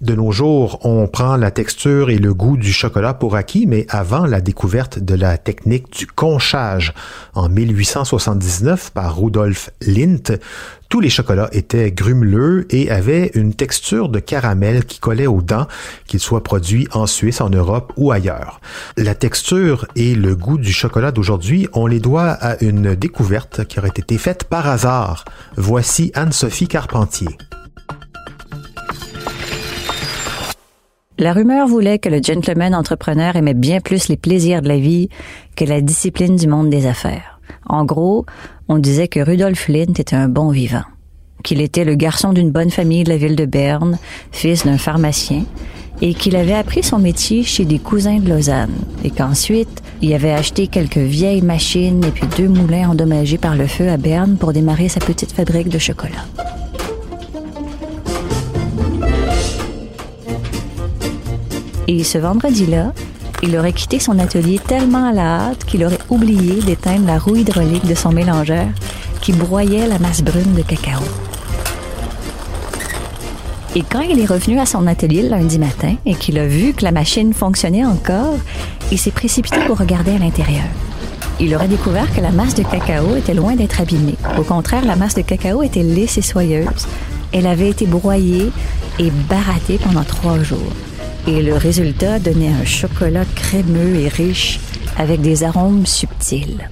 de nos jours, on prend la texture et le goût du chocolat pour acquis, mais avant la découverte de la technique du conchage en 1879 par Rudolf Lindt, tous les chocolats étaient grumeleux et avaient une texture de caramel qui collait aux dents, qu'ils soient produits en Suisse, en Europe ou ailleurs. La texture et le goût du chocolat d'aujourd'hui, on les doit à une découverte qui aurait été faite par hasard. Voici Anne-Sophie Carpentier. La rumeur voulait que le gentleman entrepreneur aimait bien plus les plaisirs de la vie que la discipline du monde des affaires. En gros, on disait que Rudolf Lint était un bon vivant, qu'il était le garçon d'une bonne famille de la ville de Berne, fils d'un pharmacien, et qu'il avait appris son métier chez des cousins de Lausanne, et qu'ensuite, il avait acheté quelques vieilles machines et puis deux moulins endommagés par le feu à Berne pour démarrer sa petite fabrique de chocolat. Et ce vendredi-là, il aurait quitté son atelier tellement à la hâte qu'il aurait oublié d'éteindre la roue hydraulique de son mélangeur qui broyait la masse brune de cacao. Et quand il est revenu à son atelier lundi matin et qu'il a vu que la machine fonctionnait encore, il s'est précipité pour regarder à l'intérieur. Il aurait découvert que la masse de cacao était loin d'être abîmée. Au contraire, la masse de cacao était lisse et soyeuse. Elle avait été broyée et barattée pendant trois jours et le résultat donnait un chocolat crémeux et riche avec des arômes subtils.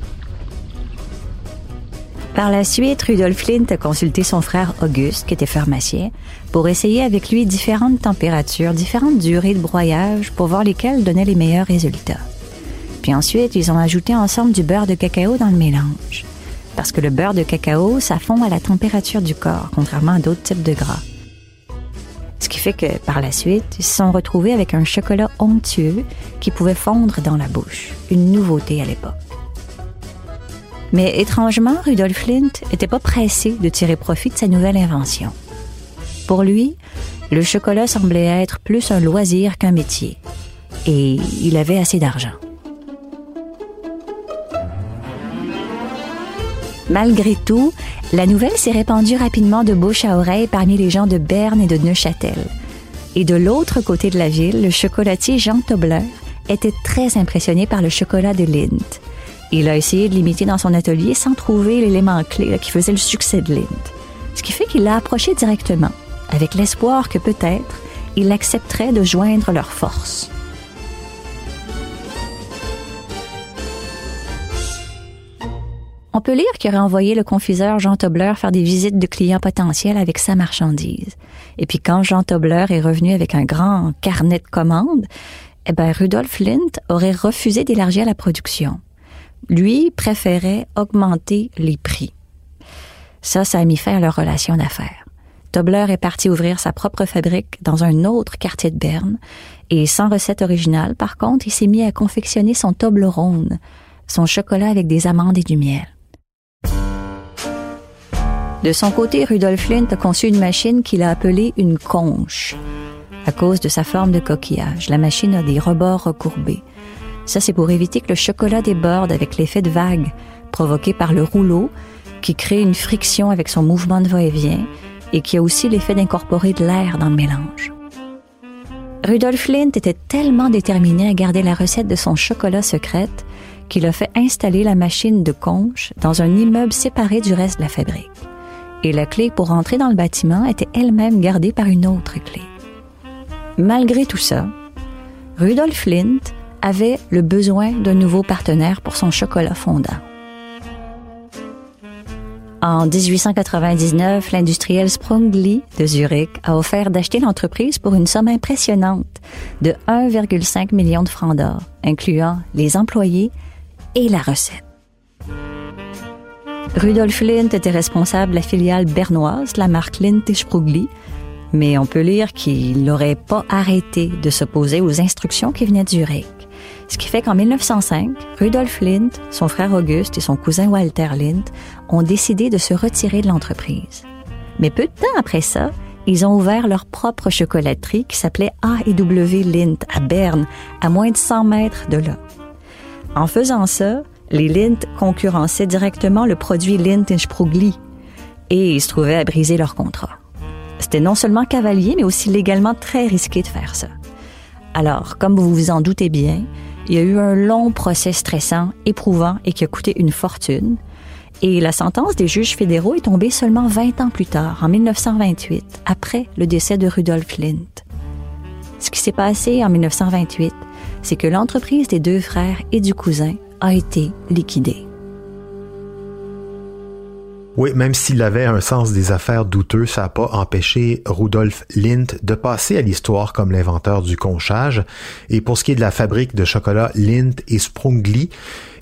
Par la suite, Rudolf Flint a consulté son frère Auguste, qui était pharmacien, pour essayer avec lui différentes températures, différentes durées de broyage pour voir lesquelles donnaient les meilleurs résultats. Puis ensuite, ils ont ajouté ensemble du beurre de cacao dans le mélange. Parce que le beurre de cacao, ça fond à la température du corps, contrairement à d'autres types de gras. Ce qui fait que par la suite, ils se sont retrouvés avec un chocolat onctueux qui pouvait fondre dans la bouche, une nouveauté à l'époque. Mais étrangement, Rudolf Flint n'était pas pressé de tirer profit de sa nouvelle invention. Pour lui, le chocolat semblait être plus un loisir qu'un métier. Et il avait assez d'argent. Malgré tout, la nouvelle s'est répandue rapidement de bouche à oreille parmi les gens de Berne et de Neuchâtel. Et de l'autre côté de la ville, le chocolatier Jean Tobler était très impressionné par le chocolat de Lindt. Il a essayé de l'imiter dans son atelier sans trouver l'élément clé qui faisait le succès de Lindt. Ce qui fait qu'il l'a approché directement, avec l'espoir que peut-être il accepterait de joindre leurs forces. On peut lire qu'il aurait envoyé le confiseur Jean Tobler faire des visites de clients potentiels avec sa marchandise. Et puis quand Jean Tobler est revenu avec un grand carnet de commandes, eh ben Rudolf Lindt aurait refusé d'élargir la production. Lui préférait augmenter les prix. Ça, ça a mis fin à leur relation d'affaires. Tobler est parti ouvrir sa propre fabrique dans un autre quartier de Berne et sans recette originale, par contre, il s'est mis à confectionner son Toblerone, son chocolat avec des amandes et du miel. De son côté, Rudolf Flint a conçu une machine qu'il a appelée une conche. À cause de sa forme de coquillage, la machine a des rebords recourbés. Ça, c'est pour éviter que le chocolat déborde avec l'effet de vague provoqué par le rouleau qui crée une friction avec son mouvement de va-et-vient et qui a aussi l'effet d'incorporer de l'air dans le mélange. Rudolf Flint était tellement déterminé à garder la recette de son chocolat secrète qu'il a fait installer la machine de conche dans un immeuble séparé du reste de la fabrique et la clé pour entrer dans le bâtiment était elle-même gardée par une autre clé. Malgré tout ça, Rudolf Flint avait le besoin d'un nouveau partenaire pour son chocolat fondant. En 1899, l'industriel Sprungli de Zurich a offert d'acheter l'entreprise pour une somme impressionnante de 1,5 million de francs d'or, incluant les employés et la recette. Rudolf Lindt était responsable de la filiale bernoise, la marque Lindt Sprugli, mais on peut lire qu'il n'aurait pas arrêté de s'opposer aux instructions qui venaient de Zurich. Ce qui fait qu'en 1905, Rudolf Lindt, son frère Auguste et son cousin Walter Lindt ont décidé de se retirer de l'entreprise. Mais peu de temps après ça, ils ont ouvert leur propre chocolaterie qui s'appelait A&W Lindt à Berne, à moins de 100 mètres de là. En faisant ça, les Lindt concurrençaient directement le produit Lindt Sprugli et ils se trouvaient à briser leur contrat. C'était non seulement cavalier, mais aussi légalement très risqué de faire ça. Alors, comme vous vous en doutez bien, il y a eu un long procès stressant, éprouvant et qui a coûté une fortune. Et la sentence des juges fédéraux est tombée seulement 20 ans plus tard, en 1928, après le décès de Rudolf Lindt. Ce qui s'est passé en 1928, c'est que l'entreprise des deux frères et du cousin a été liquidée. Oui, même s'il avait un sens des affaires douteux, ça n'a pas empêché Rudolf Lindt de passer à l'histoire comme l'inventeur du conchage. Et pour ce qui est de la fabrique de chocolat Lindt et Sprungli,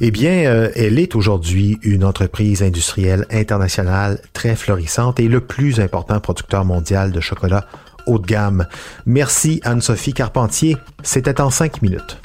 eh bien, euh, elle est aujourd'hui une entreprise industrielle internationale très florissante et le plus important producteur mondial de chocolat haut de gamme. Merci Anne-Sophie Carpentier. C'était en cinq minutes.